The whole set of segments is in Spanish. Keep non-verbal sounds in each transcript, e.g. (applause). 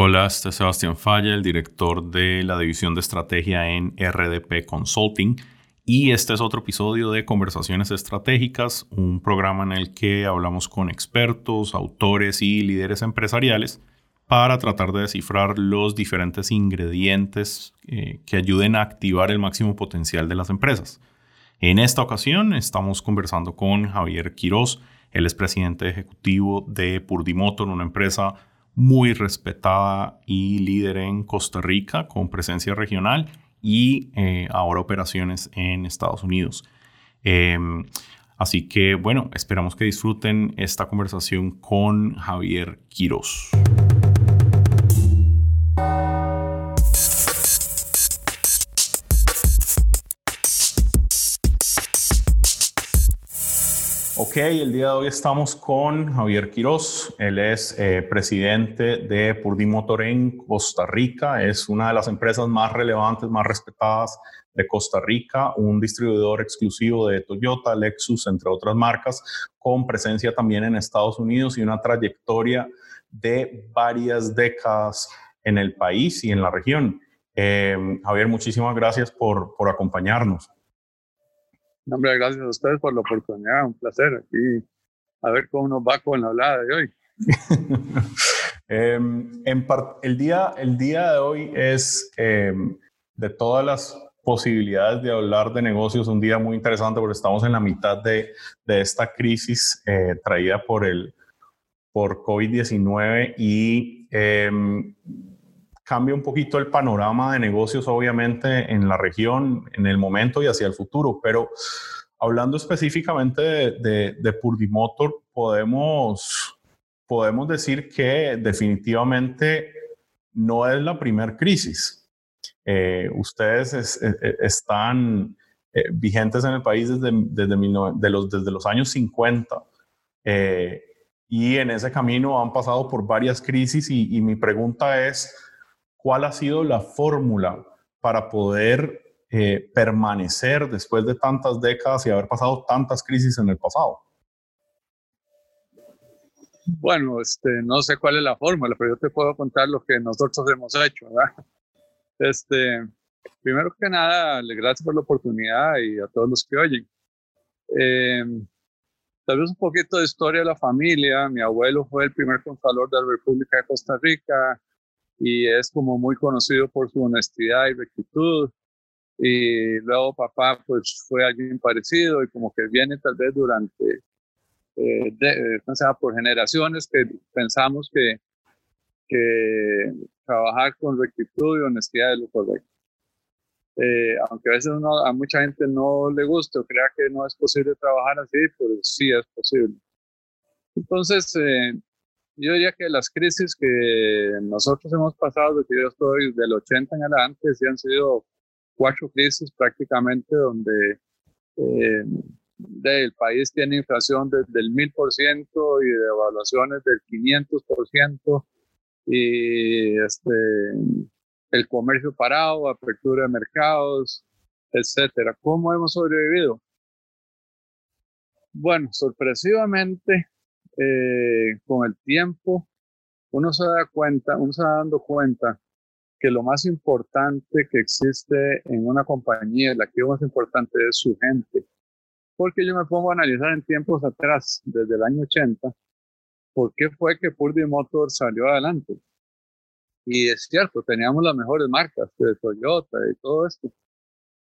Hola, este es Sebastián Falla, el director de la división de estrategia en RDP Consulting. Y este es otro episodio de Conversaciones Estratégicas, un programa en el que hablamos con expertos, autores y líderes empresariales para tratar de descifrar los diferentes ingredientes eh, que ayuden a activar el máximo potencial de las empresas. En esta ocasión estamos conversando con Javier Quiroz, él es presidente ejecutivo de Purdimotor, una empresa muy respetada y líder en Costa Rica con presencia regional y eh, ahora operaciones en Estados Unidos. Em, así que bueno, esperamos que disfruten esta conversación con Javier Quiroz. Ok, el día de hoy estamos con Javier Quiroz. Él es eh, presidente de Purdy Motor en Costa Rica. Es una de las empresas más relevantes, más respetadas de Costa Rica, un distribuidor exclusivo de Toyota, Lexus, entre otras marcas, con presencia también en Estados Unidos y una trayectoria de varias décadas en el país y en la región. Eh, Javier, muchísimas gracias por, por acompañarnos. Hombre, gracias a ustedes por la oportunidad, un placer aquí a ver cómo nos va con la hablada de hoy. (laughs) Em, en el, día, el día de hoy es em, de todas las posibilidades de hablar de negocios, un día muy interesante porque estamos en la mitad de, de esta crisis eh, traída por el por COVID-19 y em, cambia un poquito el panorama de negocios, obviamente, en la región, en el momento y hacia el futuro. Pero hablando específicamente de, de, Purdimotor, podemos, podemos decir que definitivamente no es la primera crisis. Eh, ustedes están eh, vigentes en el país desde, desde, de los, desde los años 50. Eh, y en ese camino han pasado por varias crisis y, y mi pregunta es, ¿Cuál ha sido la fórmula para poder eh, permanecer después de tantas décadas y haber pasado tantas crisis en el pasado? Bueno, este, no sé cuál es la fórmula, pero yo te puedo contar lo que nosotros hemos hecho. Este, primero que nada, gracias por la oportunidad y a todos los que oyen. Eh, tal vez un poquito de historia de la familia. Mi abuelo fue el primer contralor de la República de Costa Rica y es como muy conocido por su honestidad y rectitud. Y luego papá pues fue alguien parecido y como que viene tal vez durante, eh, de, eh, por generaciones que pensamos que, que trabajar con rectitud y honestidad es lo correcto. Eh, aunque a veces a mucha gente no le guste o crea que no es posible trabajar así, pues sí es posible. Entonces, eh, yo diría que las crisis que nosotros hemos pasado, desde yo estoy del 80 en adelante, sí han sido cuatro crisis prácticamente donde eh, el país tiene inflación desde el 1000% y devaluaciones del 500% y este, el comercio parado, apertura de mercados, etcétera. ¿Cómo hemos sobrevivido? Bueno, sorpresivamente, eh, con el tiempo, uno se da cuenta, uno se va dando cuenta que lo más importante que existe en una compañía, el activo más importante es su gente. Porque yo me pongo a analizar en tiempos atrás, desde el año 80, por qué fue que Purdy Motor salió adelante. Y es cierto, teníamos las mejores marcas de Toyota y todo esto.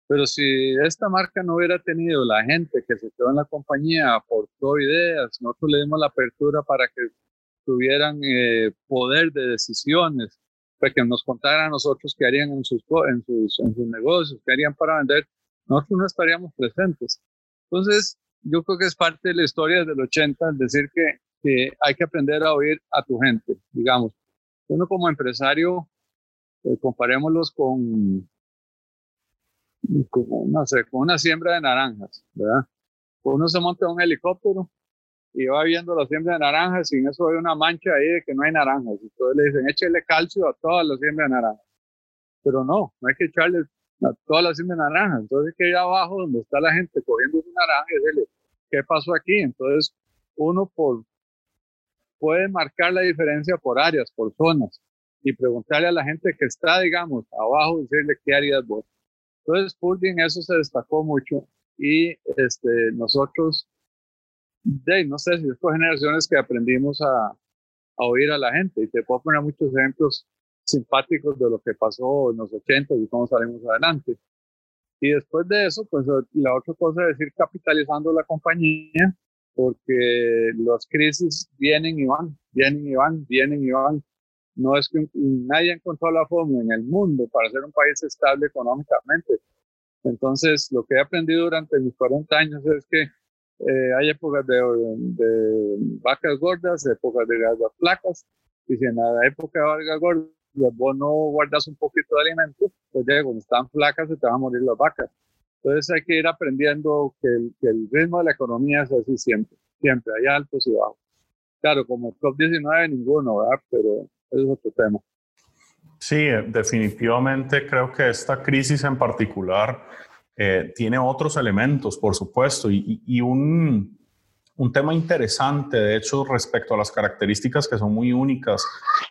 Pero si esta marca no hubiera tenido la gente que se quedó en la compañía, aportó ideas, nosotros le dimos la apertura para que tuvieran eh, poder de decisiones, para que nos contaran a nosotros qué harían en sus, en, sus, en sus negocios, qué harían para vender, nosotros no estaríamos presentes. Entonces, yo creo que es parte de la historia del 80, es decir, que, que hay que aprender a oír a tu gente, digamos. Uno como empresario, eh, comparémoslos con, como, no sé, con una siembra de naranjas, ¿verdad? Uno se monta en un helicóptero y va viendo la siembra de naranjas y en eso hay una mancha ahí de que no hay naranjas. Entonces le dicen, échale calcio a toda la siembra de naranjas. Pero no, no hay que echarle a toda la siembra de naranjas. Entonces que ir abajo donde está la gente cogiendo un naranja y ¿qué pasó aquí? Entonces uno por, puede marcar la diferencia por áreas, por zonas. y preguntarle a la gente que está, digamos, abajo, decirle qué harías vos. Entonces, Purding eso se destacó mucho y este, nosotros, de, no sé si es por generaciones que aprendimos a, a oír a la gente y te puedo poner muchos ejemplos simpáticos de lo que pasó en los 80 y cómo salimos adelante. Y después de eso, pues la otra cosa es ir capitalizando la compañía, porque las crisis vienen y van, vienen y van, vienen y van. No es que nadie encontró la forma en el mundo para ser un país estable económicamente. Entonces, lo que he aprendido durante mis 40 años es que eh, hay épocas de, de, vacas gordas, épocas de vacas flacas, y si en la época de vacas gordas vos no guardas un poquito de alimento, pues ya cuando están flacas se te van a morir las vacas. Entonces hay que ir aprendiendo que el, que el ritmo de la economía es así siempre, siempre, hay altos y bajos. Claro, como COP19 ninguno, ¿verdad? Pero Sí, eh, definitivamente creo que esta crisis en particular eh, tiene otros elementos, por supuesto, y, un, un tema interesante, de hecho, respecto a las características que son muy únicas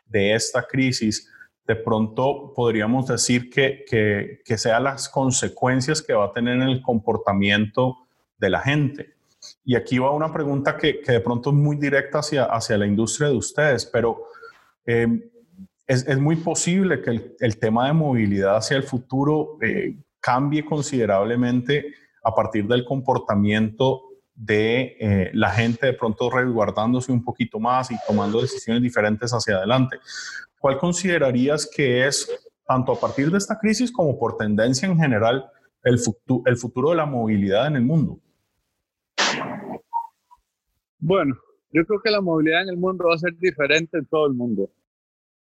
de esta crisis, de pronto podríamos decir que, que, sean las consecuencias que va a tener en el comportamiento de la gente. Y aquí va una pregunta que, de pronto es muy directa hacia, hacia la industria de ustedes, pero em, es, muy posible que el, tema de movilidad hacia el futuro eh, cambie considerablemente a partir del comportamiento de eh, la gente de pronto resguardándose un poquito más y tomando decisiones diferentes hacia adelante. ¿Cuál considerarías que es, tanto a partir de esta crisis como por tendencia en general, el, el futuro de la movilidad en el mundo? Bueno, yo creo que la movilidad en el mundo va a ser diferente en todo el mundo,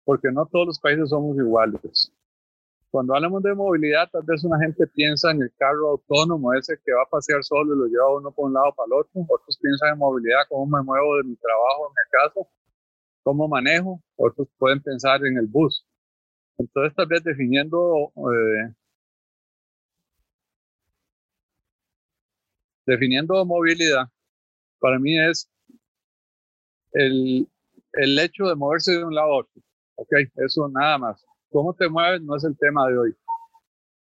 porque no todos los países somos iguales. Cuando hablamos de movilidad, tal vez una gente piensa en el carro autónomo, ese que va a pasear solo y lo lleva uno por un lado para el otro. Otros piensan en movilidad, cómo me muevo de mi trabajo a mi casa, cómo manejo. Otros pueden pensar en el bus. Entonces, tal vez definiendo, eh, definiendo movilidad, para mí es el, el hecho de moverse de un lado a otro. Ok, eso nada más cómo te mueves no es el tema de hoy.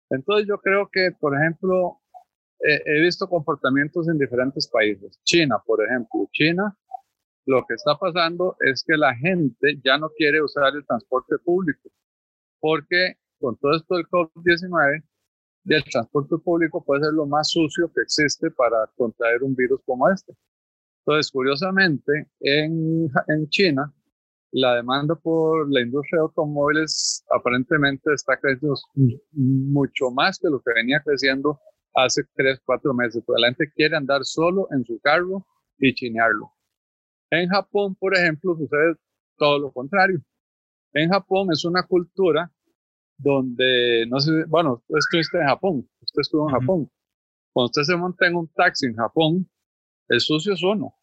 Entonces yo creo que, por ejemplo, he visto comportamientos en diferentes países. China, por ejemplo. China, lo que está pasando es que la gente ya no quiere usar el transporte público, porque con todo esto del COVID-19, el transporte público puede ser lo más sucio que existe para contraer un virus como este. Entonces, curiosamente, en, en China, la demanda por la industria de automóviles aparentemente está creciendo mucho más que lo que venía creciendo hace tres, cuatro meses. Pero la gente quiere andar solo en su carro y chinearlo. En Japón, por ejemplo, sucede todo lo contrario. En Japón es una cultura donde, no sé, bueno, usted estuviste en Japón, usted estuvo en Japón. Cuando usted se monta en un taxi en Japón, el sucio es uno,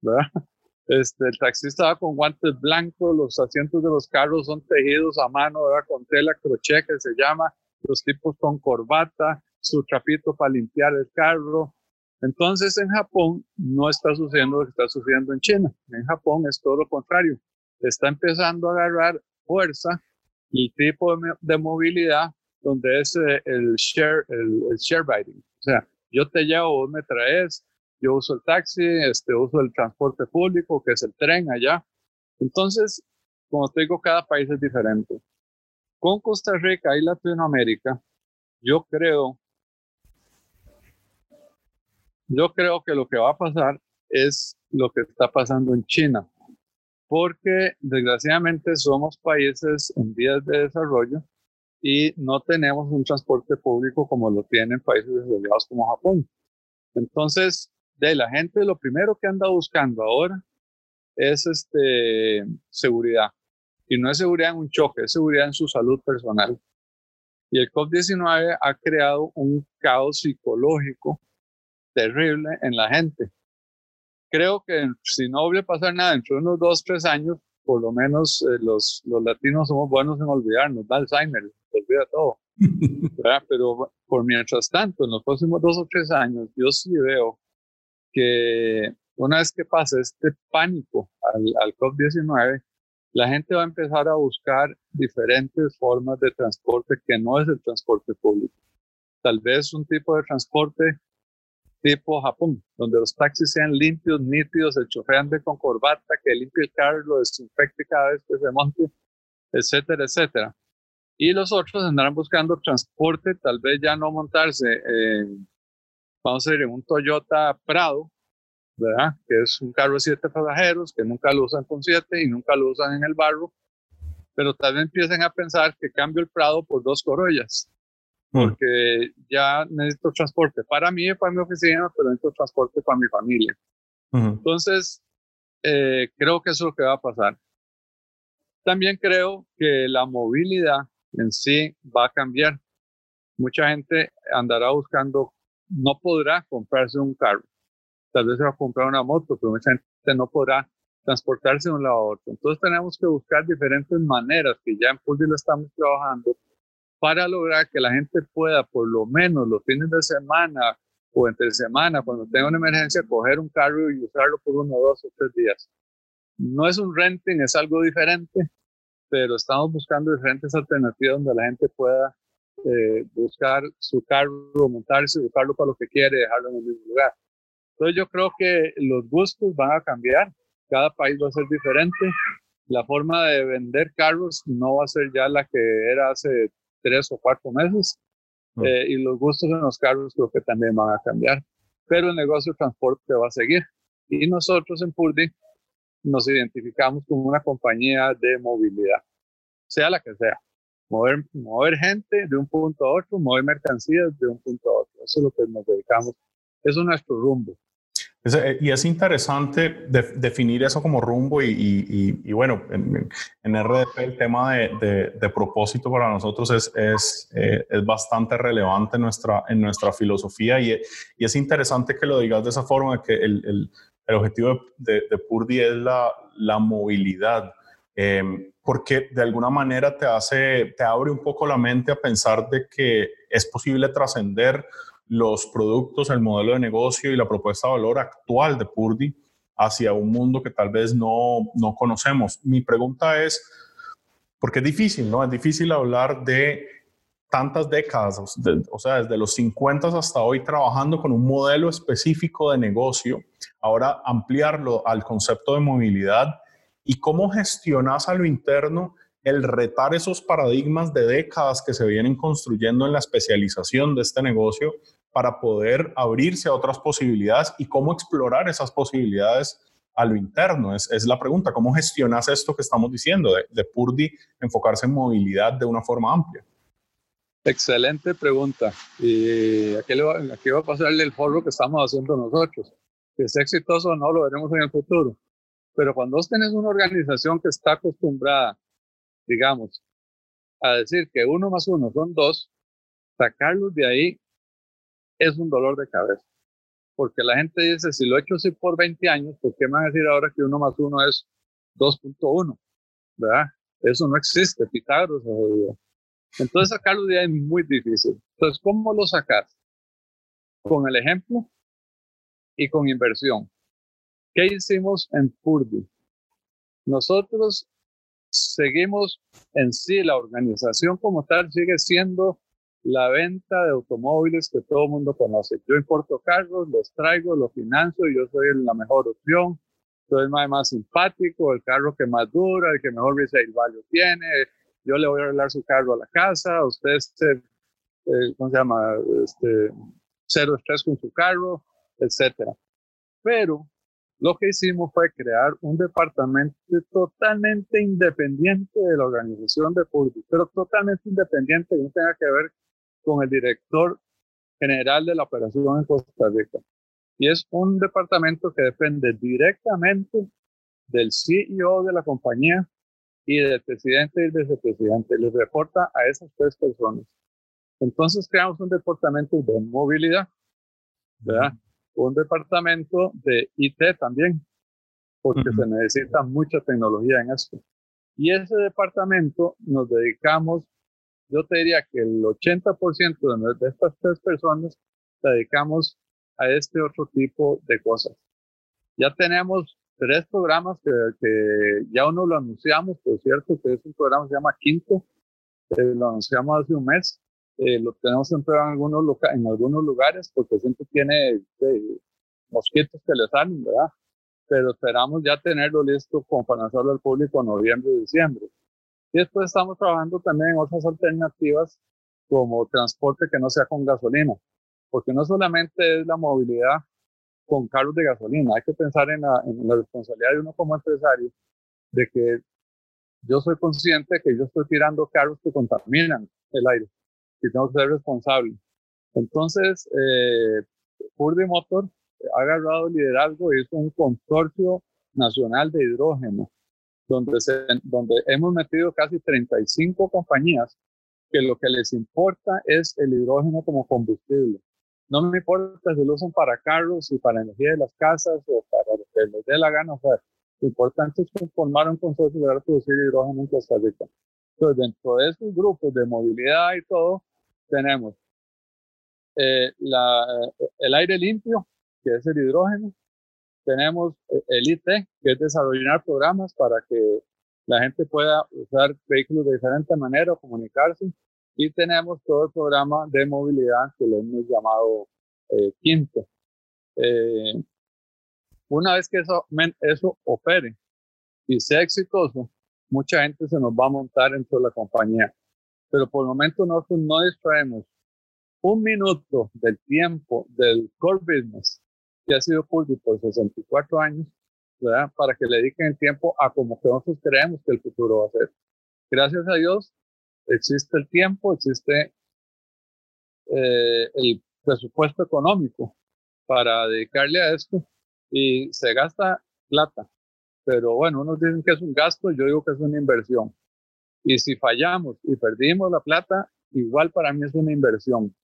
¿verdad? (laughs) Este, el taxista va con guantes blancos, los asientos de los carros son tejidos a mano, con tela crochet que se llama, los tipos con corbata, su trapito para limpiar el carro. Entonces en Japón no está sucediendo lo que está sucediendo en China. En Japón es todo lo contrario. Está empezando a agarrar fuerza el tipo de, movilidad donde es eh, el share, el, el share riding. O sea, yo te llevo, vos me traes, yo uso el taxi, este, uso el transporte público, que es el tren allá. Entonces, como te digo, cada país es diferente. Con Costa Rica y Latinoamérica, yo creo, yo creo que lo que va a pasar es lo que está pasando en China, porque desgraciadamente somos países en vías de desarrollo y no tenemos un transporte público como lo tienen países desarrollados como Japón. Entonces, de la gente lo primero que anda buscando ahora es este, seguridad. Y no es seguridad en un choque, es seguridad en su salud personal. Y el COVID-19 ha creado un caos psicológico terrible en la gente. Creo que si no vuelve a pasar nada dentro de unos dos, tres años, por lo menos eh, los, los latinos somos buenos en olvidarnos, da Alzheimer, olvida todo. (laughs) Pero por mientras tanto, en los próximos dos o tres años, yo sí veo que una vez que pase este pánico al, al COVID-19, la gente va a empezar a buscar diferentes formas de transporte que no es el transporte público. Tal vez un tipo de transporte tipo Japón, donde los taxis sean limpios, nítidos, el chofer ande con corbata, que limpie el carro, lo desinfecte cada vez que se monte, etcétera, etcétera. Y los otros andarán buscando transporte, tal vez ya no montarse, en, vamos a decir, en un Toyota Prado, ¿verdad? Que es un carro de siete pasajeros, que nunca lo usan con siete y nunca lo usan en el barro, pero tal vez empiecen a pensar que cambio el Prado por dos Corollas, mm. porque ya necesito transporte para mí y para mi oficina, pero necesito transporte para mi familia. Entonces, eh, creo que eso es lo que va a pasar. También creo que la movilidad en sí va a cambiar. Mucha gente andará buscando, no podrá comprarse un carro tal vez se va a comprar una moto, pero mucha gente no podrá transportarse de un lado a otro. Entonces tenemos que buscar diferentes maneras que ya en Puldi lo estamos trabajando para lograr que la gente pueda por lo menos los fines de semana o entre semana, cuando tenga una emergencia, coger un carro y usarlo por uno, dos o tres días. No es un renting, es algo diferente, pero estamos buscando diferentes alternativas donde la gente pueda eh, buscar su carro, montarse, buscarlo para lo que quiere, dejarlo en el mismo lugar. Entonces yo creo que los gustos van a cambiar, cada país va a ser diferente, la forma de vender carros no va a ser ya la que era hace tres o cuatro meses. Eh, y los gustos en los carros creo que también van a cambiar, pero el negocio de transporte va a seguir. Y nosotros en Purdy nos identificamos como una compañía de movilidad, sea la que sea. Mover, mover gente de un punto a otro, mover mercancías de un punto a otro. Eso es lo que nos dedicamos. Eso es nuestro rumbo. Eh, y es interesante definir eso como rumbo y, bueno, en, RDP el tema de, propósito para nosotros es, es, eh, es, bastante relevante en nuestra, en nuestra filosofía y, es interesante que lo digas de esa forma, que el, el, el objetivo de, Purdy es la, la movilidad. Em, porque de alguna manera te hace, te abre un poco la mente a pensar de que es posible trascender los productos, el modelo de negocio y la propuesta de valor actual de Purdy hacia un mundo que tal vez no, no conocemos. Mi pregunta es, porque es difícil, ¿no? Es difícil hablar de tantas décadas, o sea, desde los 50 hasta hoy trabajando con un modelo específico de negocio, ahora ampliarlo al concepto de movilidad y cómo gestionas a lo interno el retar esos paradigmas de décadas que se vienen construyendo en la especialización de este negocio para poder abrirse a otras posibilidades y cómo explorar esas posibilidades a lo interno. Es, es la pregunta, ¿cómo gestionas esto que estamos diciendo de, de Purdy enfocarse en movilidad de una forma amplia? Excelente pregunta. Y aquí, le va, aquí va a pasarle el foro que estamos haciendo nosotros. Si es exitoso o no, lo veremos en el futuro. Pero cuando vos tenés una organización que está acostumbrada, digamos, a decir que uno más uno son dos, sacarlos de ahí es un dolor de cabeza. Porque la gente dice, si lo he hecho así por 20 años, ¿por qué me van a decir ahora que uno más uno es 2.1? ¿Verdad? Eso no existe, Pitágoras Entonces sacarlo de ahí es muy difícil. Entonces, ¿cómo lo sacas? Con el ejemplo y con inversión. ¿Qué hicimos en Purdy? Nosotros seguimos en sí, la organización como tal sigue siendo la venta de automóviles que todo el mundo conoce. Yo importo carros, los traigo, los financio, yo soy la mejor opción, soy el más, simpático, el carro que más dura, el que mejor resale value tiene, yo le voy a arreglar su carro a la casa, usted, este, eh, ¿cómo se llama? Este, cero estrés con su carro, etcétera. Pero lo que hicimos fue crear un departamento totalmente independiente de la organización de público, pero totalmente independiente, que no tenga que ver con el director general de la operación en Costa Rica. Y es un departamento que depende directamente del CEO de la compañía y del presidente y el vicepresidente. Les reporta a esas tres personas. Entonces creamos un departamento de movilidad, ¿verdad? Un departamento de IT también, porque se necesita mucha tecnología en esto. Y ese departamento nos dedicamos yo te diría que el 80% de estas tres personas dedicamos a este otro tipo de cosas. Ya tenemos tres programas que, que, ya uno lo anunciamos, por cierto, que es un programa que se llama Quinto, eh, lo anunciamos hace un mes, eh, lo tenemos siempre en algunos, en algunos lugares porque siempre tiene eh, mosquitos que le salen, ¿verdad? Pero esperamos ya tenerlo listo para lanzarlo al público en noviembre y diciembre. Y después estamos trabajando también en otras alternativas como transporte que no sea con gasolina, porque no solamente es la movilidad con carros de gasolina, hay que pensar en la, en la responsabilidad de uno como empresario, de que yo soy consciente que yo estoy tirando carros que contaminan el aire y tengo que ser responsable. Entonces, eh, Purdy Motor ha agarrado liderazgo y es un consorcio nacional de hidrógeno, donde, se, donde hemos metido casi 35 compañías que lo que les importa es el hidrógeno como combustible. No me importa si lo usan para carros y para energía de las casas o para lo que les dé la gana. O sea, lo importante es formar un consorcio para producir hidrógeno en Costa Rica. Entonces, dentro de esos grupos de movilidad y todo, tenemos eh, la, eh, el aire limpio, que es el hidrógeno. Tenemos eh, el IT, que es desarrollar programas para que la gente pueda usar vehículos de diferente manera, comunicarse. Y tenemos todo el programa de movilidad que lo hemos llamado Quinto. una vez que eso, eso opere y sea exitoso, mucha gente se nos va a montar dentro de la compañía pero por el momento nosotros no distraemos un minuto del tiempo del core business que ha sido público por 64 años, ¿verdad? Para que le dediquen el tiempo a como que nosotros creemos que el futuro va a ser. Gracias a Dios existe el tiempo, existe eh, el presupuesto económico para dedicarle a esto y se gasta plata. Pero bueno, unos dicen que es un gasto, yo digo que es una inversión. Y si fallamos y perdimos la plata, igual para mí es una inversión,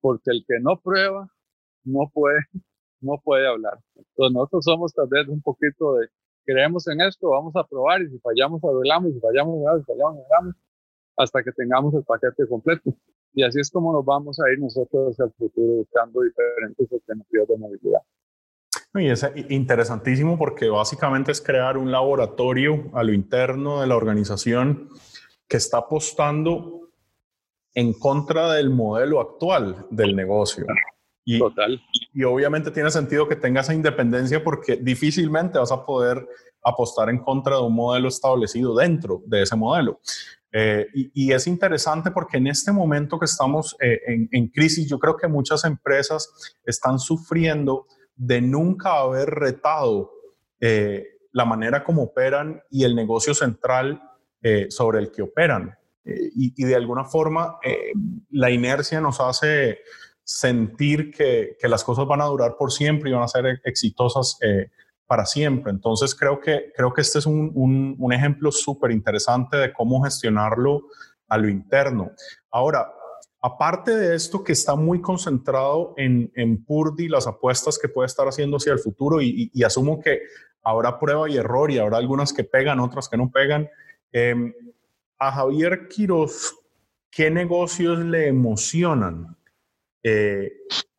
porque el que no prueba no puede, (laughs) no puede hablar. Entonces nosotros somos tal vez un poquito de, creemos en esto, vamos a probar y si fallamos, arreglamos, y si fallamos, arreglamos, si fallamos, arreglamos, hasta que tengamos el paquete completo. Y así es como nos vamos a ir nosotros el futuro buscando diferentes alternativas de movilidad. Y es interesantísimo porque básicamente es crear un laboratorio a lo interno de la organización que está apostando en contra del modelo actual del negocio. Y, Total. Y obviamente tiene sentido que tenga esa independencia porque difícilmente vas a poder apostar en contra de un modelo establecido dentro de ese modelo. Eh, y, es interesante porque en este momento que estamos eh, en, crisis, yo creo que muchas empresas están sufriendo de nunca haber retado eh, la manera como operan y el negocio central eh, sobre el que operan. Eh, y, de alguna forma eh, la inercia nos hace sentir que, que, las cosas van a durar por siempre y van a ser exitosas para siempre. Entonces creo que, creo que este es un, un, un ejemplo súper interesante de cómo gestionarlo a lo interno. Ahora, aparte de esto que está muy concentrado en, en Purdy, las apuestas que puede estar haciendo hacia el futuro, y, y, asumo que habrá prueba y error y habrá algunas que pegan, otras que no pegan. Em, a Javier Quiroz, ¿qué negocios le emocionan? Eh,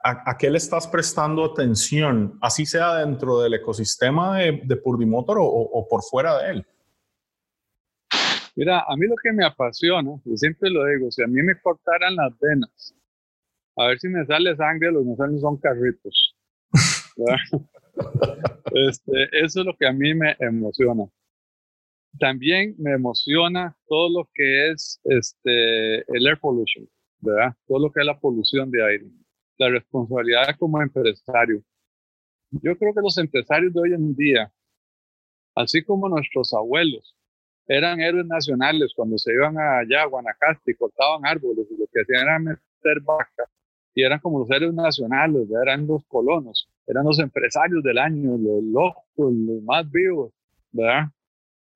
¿a, qué le estás prestando atención? Así sea dentro del ecosistema de, de Purdimotor o, o, por fuera de él. Mira, a mí lo que me apasiona, yo siempre lo digo, si a mí me cortaran las venas, a ver si me sale sangre, los que me salen son carritos. (laughs) (laughs) este, eso es lo que a mí me emociona. También me emociona todo lo que es este, el air pollution, ¿verdad? Todo lo que es la polución de aire, la responsabilidad como empresario. Yo creo que los empresarios de hoy en día, así como nuestros abuelos, eran héroes nacionales cuando se iban allá a Guanacaste y cortaban árboles y lo que hacían era meter vacas y eran como los héroes nacionales, eran los colonos, eran los empresarios del año, los locos, los más vivos, ¿verdad?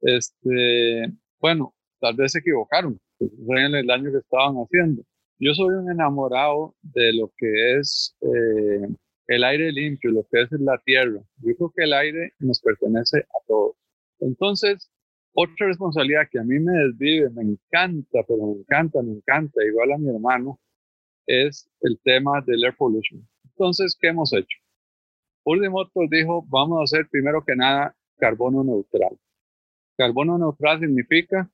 Este, bueno, tal vez se equivocaron, fue en el año que estaban haciendo. Yo soy un enamorado de lo que es eh, el aire limpio, lo que es la tierra. Yo creo que el aire nos pertenece a todos. Entonces, otra responsabilidad que a mí me desvive, me encanta, pero me encanta, me encanta, igual a mi hermano, es el tema del air pollution. Entonces, ¿qué hemos hecho? Ultimotor dijo, vamos a hacer primero que nada carbono neutral. Carbono neutral significa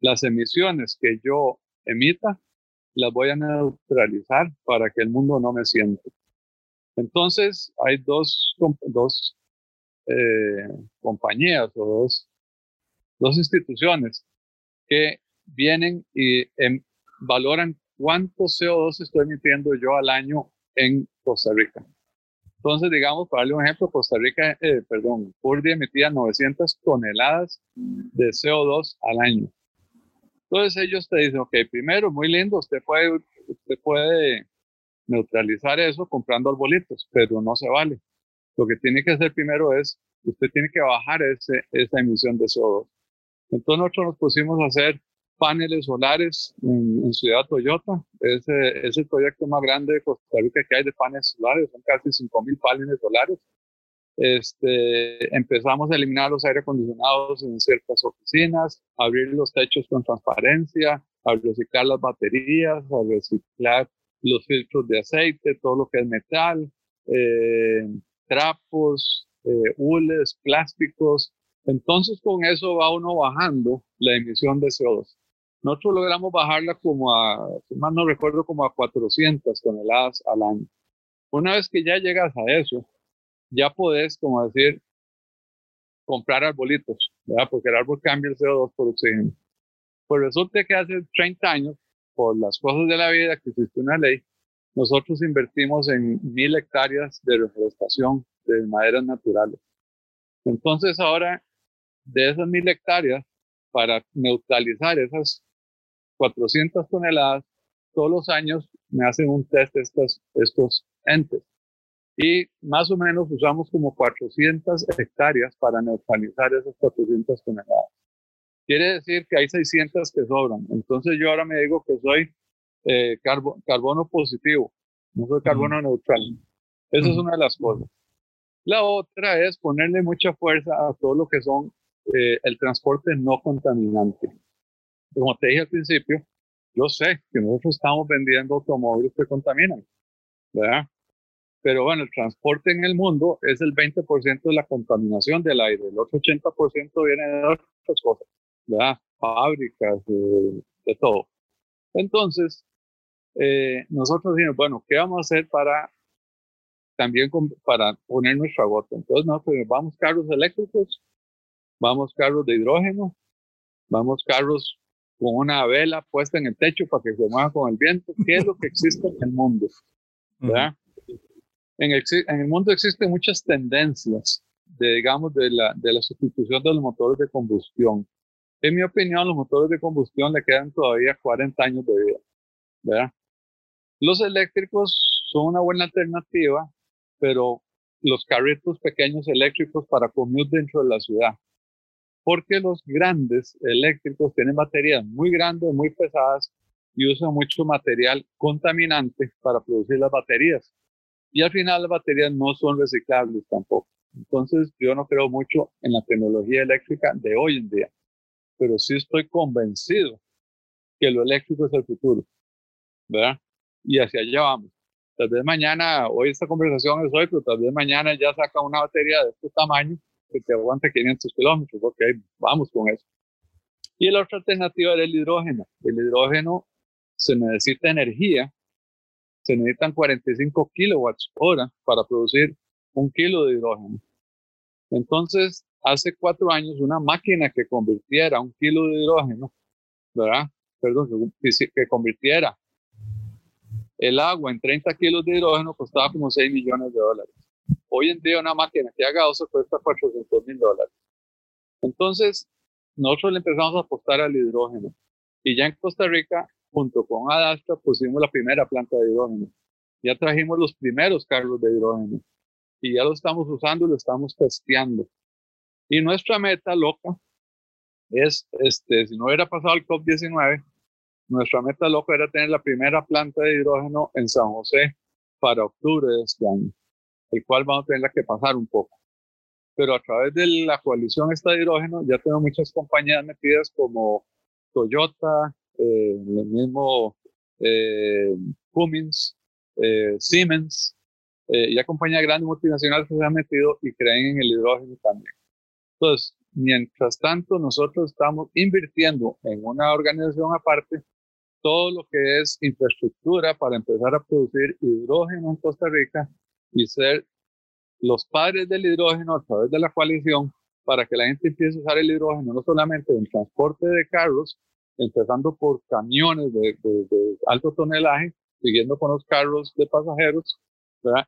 las emisiones que yo emita las voy a neutralizar para que el mundo no me siente. Entonces, hay dos, dos eh, compañías o dos, dos, instituciones que vienen y em, valoran cuánto CO2 estoy emitiendo yo al año en Costa Rica. Entonces, digamos, para darle un ejemplo, Costa Rica, eh, perdón, Purdy emitía 900 toneladas de CO2 al año. Entonces ellos te dicen, ok, primero, muy lindo, usted puede, usted puede neutralizar eso comprando arbolitos, pero no se vale. Lo que tiene que hacer primero es, usted tiene que bajar ese, esa emisión de CO2. Entonces nosotros nos pusimos a hacer paneles solares en, Ciudad Toyota. Ese es el proyecto más grande de Costa Rica que hay de paneles solares, son casi 5.000 paneles solares. Este, empezamos a eliminar los aire acondicionados en ciertas oficinas, abrir los techos con transparencia, a reciclar las baterías, a reciclar los filtros de aceite, todo lo que es metal, eh, trapos, eh, hules, plásticos. Entonces con eso va uno bajando la emisión de CO2. Nosotros logramos bajarla como a, si mal no recuerdo, como a 400 toneladas al año. Una vez que ya llegas a eso, ya podés, como decir, comprar arbolitos, ¿verdad? Porque el árbol cambia el CO2 por oxígeno. Pues resulta que hace 30 años, por las cosas de la vida, que existe una ley, nosotros invertimos en mil hectáreas de reforestación de maderas naturales. Entonces ahora, de esas mil hectáreas, para neutralizar esas 400 toneladas, todos los años me hacen un test estos, estos entes. Y más o menos usamos como 400 hectáreas para neutralizar esas 400 toneladas. Quiere decir que hay 600 que sobran. Entonces yo ahora me digo que soy eh, carbono positivo, no soy carbono neutral. Esa es una de las cosas. La otra es ponerle mucha fuerza a todo lo que son eh, el transporte no contaminante como te dije al principio, yo sé que nosotros estamos vendiendo automóviles que contaminan, ¿verdad? Pero bueno, el transporte en el mundo es el 20% de la contaminación del aire, el otro 80% viene de otras cosas, ¿verdad? Fábricas, de todo. Entonces, eh, nosotros decimos, bueno, ¿qué vamos a hacer para también para poner nuestra gota? Entonces, nosotros vamos carros eléctricos, vamos carros de hidrógeno, vamos carros con una vela puesta en el techo para que se mueva con el viento. ¿Qué es lo que existe en el mundo? ¿verdad? en, el, en el mundo existen muchas tendencias de, digamos, de la, de la sustitución de los motores de combustión. En mi opinión, los motores de combustión le quedan todavía 40 años de vida. ¿verdad? Los eléctricos son una buena alternativa, pero los carritos pequeños eléctricos para commute dentro de la ciudad porque los grandes eléctricos tienen baterías muy grandes, muy pesadas y usan mucho material contaminante para producir las baterías. Y al final las baterías no son reciclables tampoco. Entonces yo no creo mucho en la tecnología eléctrica de hoy en día, pero sí estoy convencido que lo eléctrico es el futuro, ¿verdad? Y hacia allá vamos. Tal vez mañana, hoy esta conversación es hoy, pero tal vez mañana ya saca una batería de este tamaño que te aguante 500 kilómetros. Ok, vamos con eso. Y la otra alternativa era el hidrógeno. El hidrógeno se necesita energía, se necesitan 45 kilowatts hora para producir un kilo de hidrógeno. Entonces, hace cuatro años, una máquina que convirtiera un kilo de hidrógeno, ¿verdad? Perdón, que convirtiera el agua en 30 kilos de hidrógeno costaba como 6 millones de dólares. Hoy en día una máquina que haga eso cuesta 400 mil dólares. Entonces, nosotros le empezamos a apostar al hidrógeno. Y ya en Costa Rica, junto con Adastra, pusimos la primera planta de hidrógeno. Ya trajimos los primeros carros de hidrógeno. Y ya lo estamos usando y lo estamos testeando. Y nuestra meta loca es, este, si no hubiera pasado el COP19, nuestra meta loca era tener la primera planta de hidrógeno en San José para octubre de este año el cual vamos a tener que pasar un poco. Pero a través de la coalición esta de hidrógeno ya tengo muchas compañías metidas como Toyota, eh, el mismo eh, Cummins, eh, Siemens, eh, ya compañías grandes multinacionales que se han metido y creen en el hidrógeno también. Entonces, mientras tanto, nosotros estamos invirtiendo en una organización aparte todo lo que es infraestructura para empezar a producir hidrógeno en Costa Rica y ser los padres del hidrógeno a través de la coalición para que la gente empiece a usar el hidrógeno no solamente en transporte de carros, empezando por camiones de, alto tonelaje, siguiendo con los carros de pasajeros,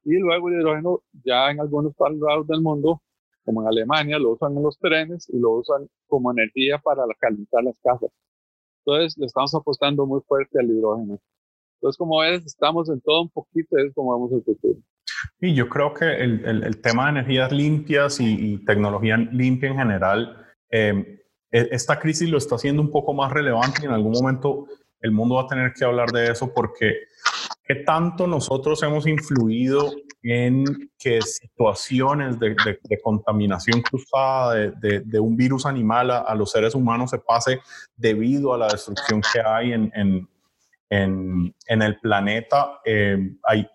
y luego el hidrógeno ya en algunos lados del mundo, como en Alemania, lo usan en los trenes y lo usan como energía para calentar las casas. Entonces, le estamos apostando muy fuerte al hidrógeno. Entonces, como ves, estamos en todo un poquito, es como vamos el futuro. Y yo creo que el, el, tema de energías limpias y, tecnología limpia en general, em, e, esta crisis lo está haciendo un poco más relevante y en algún momento el mundo va a tener que hablar de eso porque qué tanto nosotros hemos influido en que situaciones de, de, contaminación cruzada de, de, un virus animal a, los seres humanos se pase debido a la destrucción que hay en, en, en, en el planeta. Em, hay,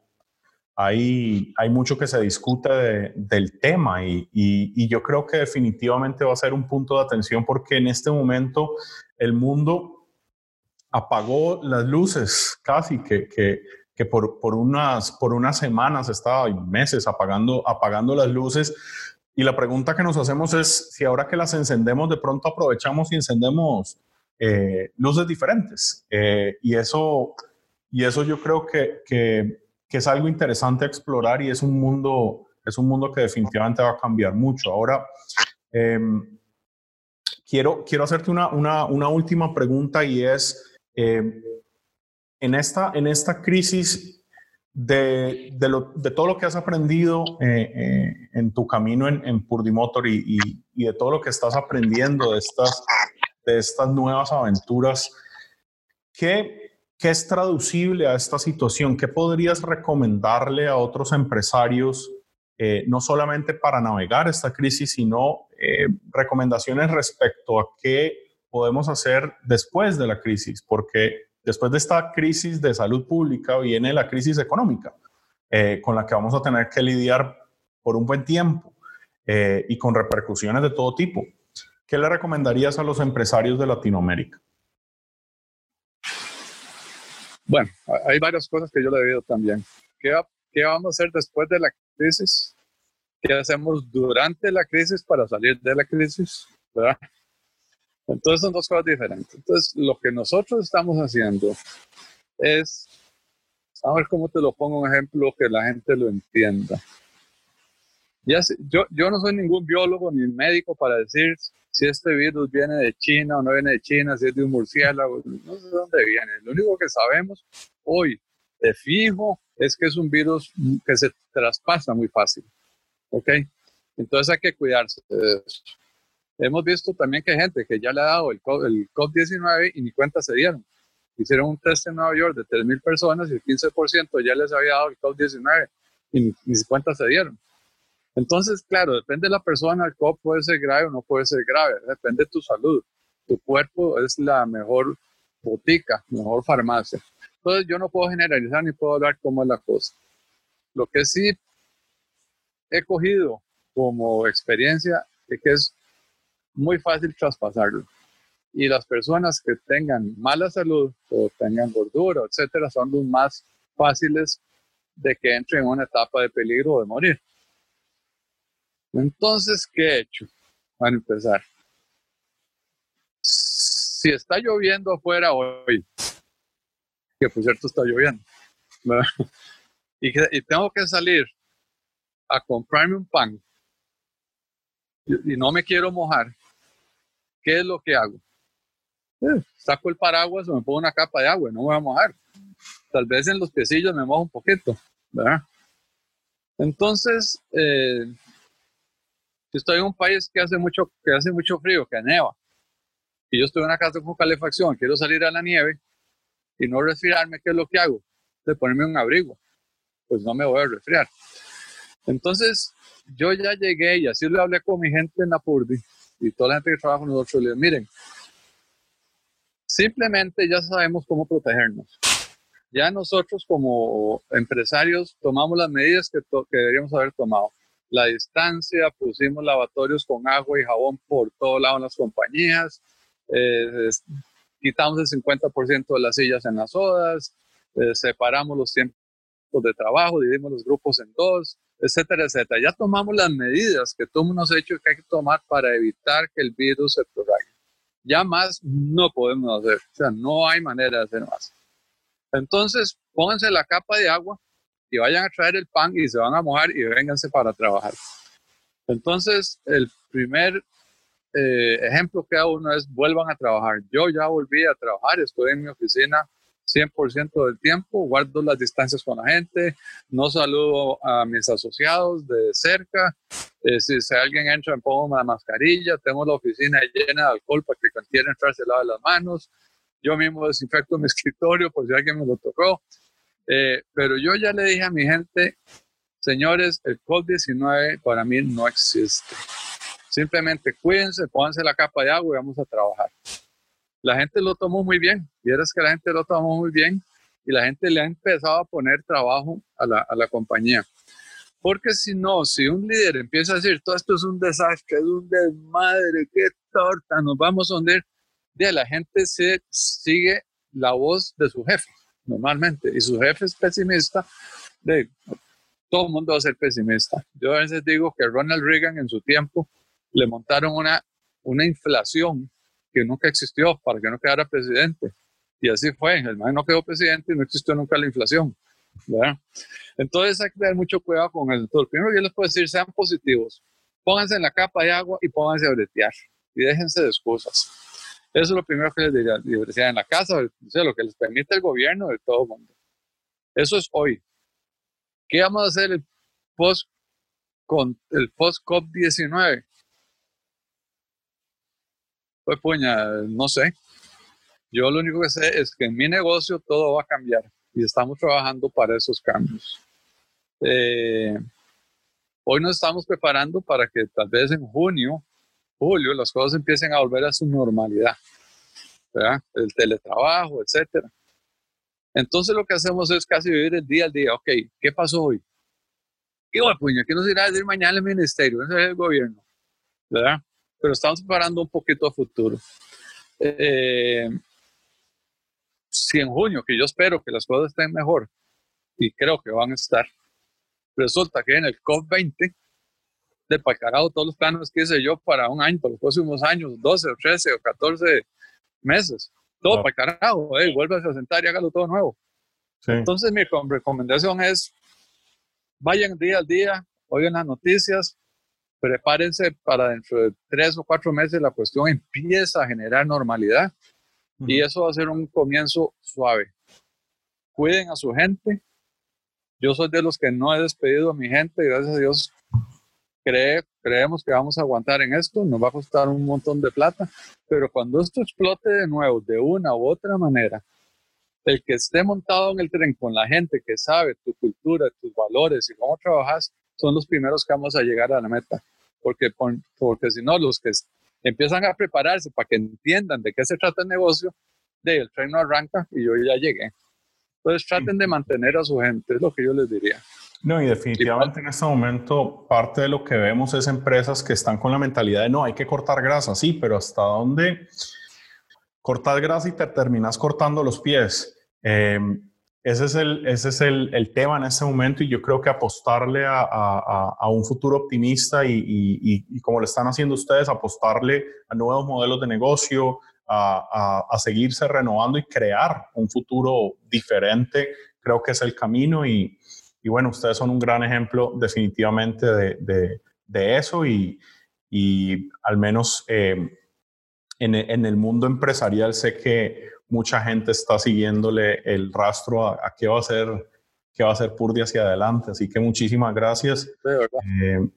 hay, hay mucho que se discute del tema y, y, yo creo que definitivamente va a ser un punto de atención porque en este momento el mundo apagó las luces casi que, que, que por, por, unas, por unas semanas estaba, meses apagando, apagando las luces. Y la pregunta que nos hacemos es si ahora que las encendemos de pronto aprovechamos y encendemos eh, luces diferentes. Eh, y, eso, y eso yo creo que, que que es algo interesante explorar y es un mundo, es un mundo que definitivamente va a cambiar mucho. Ahora, em, quiero, quiero hacerte una, una, última pregunta y es, em, en, esta, en esta crisis de, de, todo lo que has aprendido eh, eh, en tu camino en, en Purdimotor y, y, y, de todo lo que estás aprendiendo de estas, de estas nuevas aventuras, ¿qué, ¿Qué es traducible a esta situación? ¿Qué podrías recomendarle a otros empresarios, eh, no solamente para navegar esta crisis, sino eh, recomendaciones respecto a qué podemos hacer después de la crisis? Porque después de esta crisis de salud pública viene la crisis económica, eh, con la que vamos a tener que lidiar por un buen tiempo y con repercusiones de todo tipo. ¿Qué le recomendarías a los empresarios de Latinoamérica? Bueno, hay varias cosas que yo le oído también. ¿Qué, ¿Qué vamos a hacer después de la crisis? ¿Qué hacemos durante la crisis para salir de la crisis? ¿verdad? Entonces son dos cosas diferentes. Entonces, lo que nosotros estamos haciendo es, a ver cómo te lo pongo un ejemplo que la gente lo entienda. Ya, yo, yo no soy ningún biólogo ni médico para decir si este virus viene de China o no viene de China, si es de un murciélago, no sé de dónde viene. Lo único que sabemos hoy de fijo es que es un virus que se traspasa muy fácil. ¿Ok? Entonces hay que cuidarse de eso. Hemos visto también que hay gente que ya le ha dado el COVID-19 y ni cuenta se dieron. Hicieron un test en Nueva York de 3.000 personas y el 15% ya les había dado el COVID-19 y ni, ni cuenta se dieron. Entonces, claro, depende de la persona, el COVID puede ser grave o no puede ser grave, depende de tu salud. Tu cuerpo es la mejor botica, mejor farmacia. Entonces, yo no puedo generalizar ni puedo hablar cómo es la cosa. Lo que sí he cogido como experiencia es que es muy fácil traspasarlo. Y las personas que tengan mala salud o tengan gordura, etcétera, son los más fáciles de que entren en una etapa de peligro o de morir. Entonces, ¿qué he hecho? Para empezar, si está lloviendo afuera hoy, que por cierto está lloviendo, (laughs) y, tengo que salir a comprarme un pan y, no me quiero mojar, ¿qué es lo que hago? Eh, saco el paraguas o me pongo una capa de agua y no me voy a mojar. Tal vez en los piecillos me mojo un poquito, ¿verdad? Entonces, eh, si estoy en un país que hace mucho, que hace mucho frío, que neva, y yo estoy en una casa con calefacción, quiero salir a la nieve y no resfriarme, ¿qué es lo que hago? De ponerme un abrigo. Pues no me voy a resfriar. Entonces, yo ya llegué y así le hablé con mi gente en Napurdi y toda la gente que trabaja con nosotros. Le miren, simplemente ya sabemos cómo protegernos. Ya nosotros como empresarios tomamos las medidas que deberíamos haber tomado la distancia, pusimos lavatorios con agua y jabón por todo lado en las compañías, eh, quitamos el 50% de las sillas en las odas, eh, separamos los tiempos de trabajo, dividimos los grupos en dos, etcétera, etcétera. Ya tomamos las medidas que nos ha dicho que hay que tomar para evitar que el virus se propague. Ya más no podemos hacer, o sea, no hay manera de hacer más. Entonces, pónganse la capa de agua y vayan a traer el pan y se van a mojar y vénganse para trabajar. Entonces, el primer eh, ejemplo que hago uno es vuelvan a trabajar. Yo ya volví a trabajar, estoy en mi oficina 100% del tiempo, guardo las distancias con la gente, no saludo a mis asociados de cerca, eh, si, alguien entra me pongo una mascarilla, tengo la oficina llena de alcohol para que cuando quiera entrar se lave las manos, yo mismo desinfecto mi (laughs) escritorio por si alguien me lo tocó, eh, pero yo ya le dije a mi gente, señores, el COVID-19 para mí no existe. Simplemente cuídense, pónganse la capa de agua y vamos a trabajar la gente lo tomó muy bien. Vieras que la gente lo tomó muy bien y la gente le ha empezado a poner trabajo a la, a la compañía. Porque si no, si un líder empieza a decir, todo esto es un desastre, es un desmadre, qué torta, nos vamos a hundir, de la gente sigue la voz de su jefe, normalmente, y su jefe es pesimista, de, todo el mundo va a ser pesimista. Yo a veces digo que Ronald Reagan en su tiempo le montaron una, una inflación que nunca existió para que no quedara presidente. Y así fue, el man no quedó presidente y no existió nunca la inflación. ¿verdad? Entonces hay que tener mucho cuidado con el Todo. Primero yo les puedo decir, sean positivos, pónganse en la capa de agua y pónganse a bretear y déjense de excusas. Eso es lo primero que les diría, diversidad en la casa, lo que les permite el gobierno de todo el mundo. Eso es hoy. ¿Qué vamos a hacer el post con el post COP19? Pues puña, no sé. Yo lo único que sé es que en mi negocio todo va a cambiar y estamos trabajando para esos cambios. Eh, hoy nos estamos preparando para que tal vez en junio, julio, las cosas empiecen a volver a su normalidad. El teletrabajo, etcétera. Entonces lo que hacemos es casi vivir el día al día. Ok, ¿qué pasó hoy? ¿Qué va? ¿Qué nos irá a decir mañana el ministerio? Ese es el gobierno. ¿Verdad? pero estamos preparando un poquito a futuro. Eh, si en junio, que yo espero que las cosas estén mejor, y creo que van a estar, resulta que en el COP20, de carajo todos los planes que hice yo para un año, para los próximos años, 12 o 13 o 14 meses, todo para carajo, eh, vuelve a sentar y hágalo todo nuevo. Entonces mi recomendación es, vayan día al día, oigan las noticias, prepárense para dentro de tres o cuatro meses la cuestión empieza a generar normalidad y eso va a ser un comienzo suave. Cuiden a su gente. Yo soy de los que no he despedido a mi gente, gracias a Dios. Creemos que vamos a aguantar en esto, nos va a costar un montón de plata, pero cuando esto explote de nuevo, de una u otra manera, el que esté montado en el tren con la gente que sabe tu cultura, tus valores y cómo trabajas, son los primeros que vamos a llegar a la meta. Porque, porque si no, los que empiezan a prepararse para que entiendan de qué se trata el negocio, de el tren no arranca y yo ya llegué. Entonces traten de mantener a su gente, es lo que yo les diría. No, y definitivamente en este momento parte de lo que vemos es empresas que están con la mentalidad de no, hay que cortar grasa, sí, pero ¿hasta dónde cortar grasa y te terminas cortando los pies? Eh, ese es, el, ese es el, el, tema en este momento y yo creo que apostarle a, a, a un futuro optimista y, y, y, como lo están haciendo ustedes, apostarle a nuevos modelos de negocio, a, a, seguirse renovando y crear un futuro diferente, creo que es el camino y, bueno, ustedes son un gran ejemplo definitivamente de, de, de eso y, al menos eh, en, en el mundo empresarial sé que mucha gente está siguiéndole el rastro a, qué va a hacer qué va a hacer Purdy hacia adelante. Así que muchísimas gracias. Eh,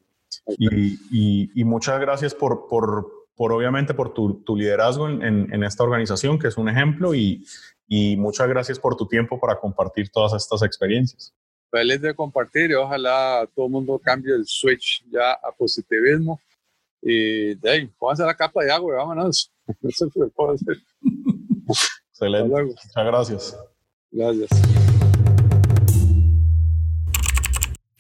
y, y, muchas gracias por, por, por obviamente, por tu, tu liderazgo en, en, esta organización, que es un ejemplo, y, y muchas gracias por tu tiempo para compartir todas estas experiencias. Feliz de compartir y ojalá todo el mundo cambie el switch ya a positivismo. Y de ahí, pónganse la capa de agua y vámonos. (laughs) Eso es lo que puedo decir. Excelente. Muchas gracias. Gracias.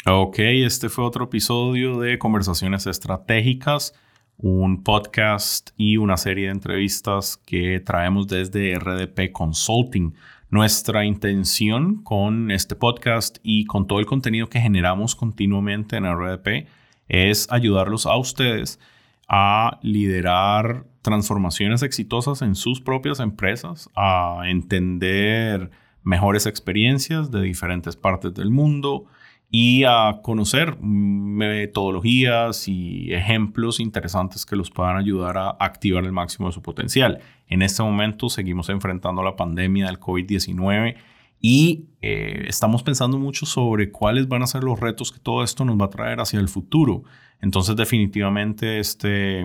Ok, este fue otro episodio de Conversaciones Estratégicas, un podcast y una serie de entrevistas que traemos desde RDP Consulting. Nuestra intención con este podcast y con todo el contenido que generamos continuamente en RDP es ayudarlos a ustedes a liderar transformaciones exitosas en sus propias empresas, a entender mejores experiencias de diferentes partes del mundo y a conocer metodologías y ejemplos interesantes que los puedan ayudar a activar el máximo de su potencial. En este momento seguimos enfrentando la pandemia del COVID-19 y eh, estamos pensando mucho sobre cuáles van a ser los retos que todo esto nos va a traer hacia el futuro. Entonces definitivamente este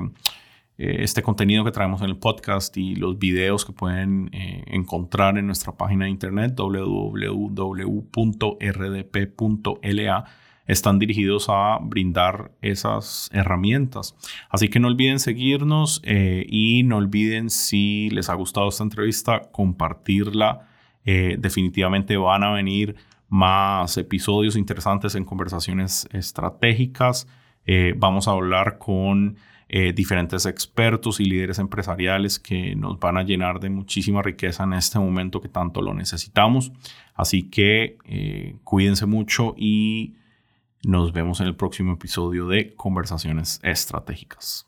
eh, este contenido que traemos en el podcast y los videos que pueden eh, encontrar en nuestra página de internet www.rdp.la están dirigidos a brindar esas herramientas. Así que no olviden seguirnos eh, y no olviden si les ha gustado esta entrevista, compartirla. definitivamente van a venir más episodios interesantes en conversaciones estratégicas. vamos a hablar con eh, diferentes expertos y líderes empresariales que nos van a llenar de muchísima riqueza en este momento que tanto lo necesitamos. Así que eh, cuídense mucho y nos vemos en el próximo episodio de Conversaciones Estratégicas.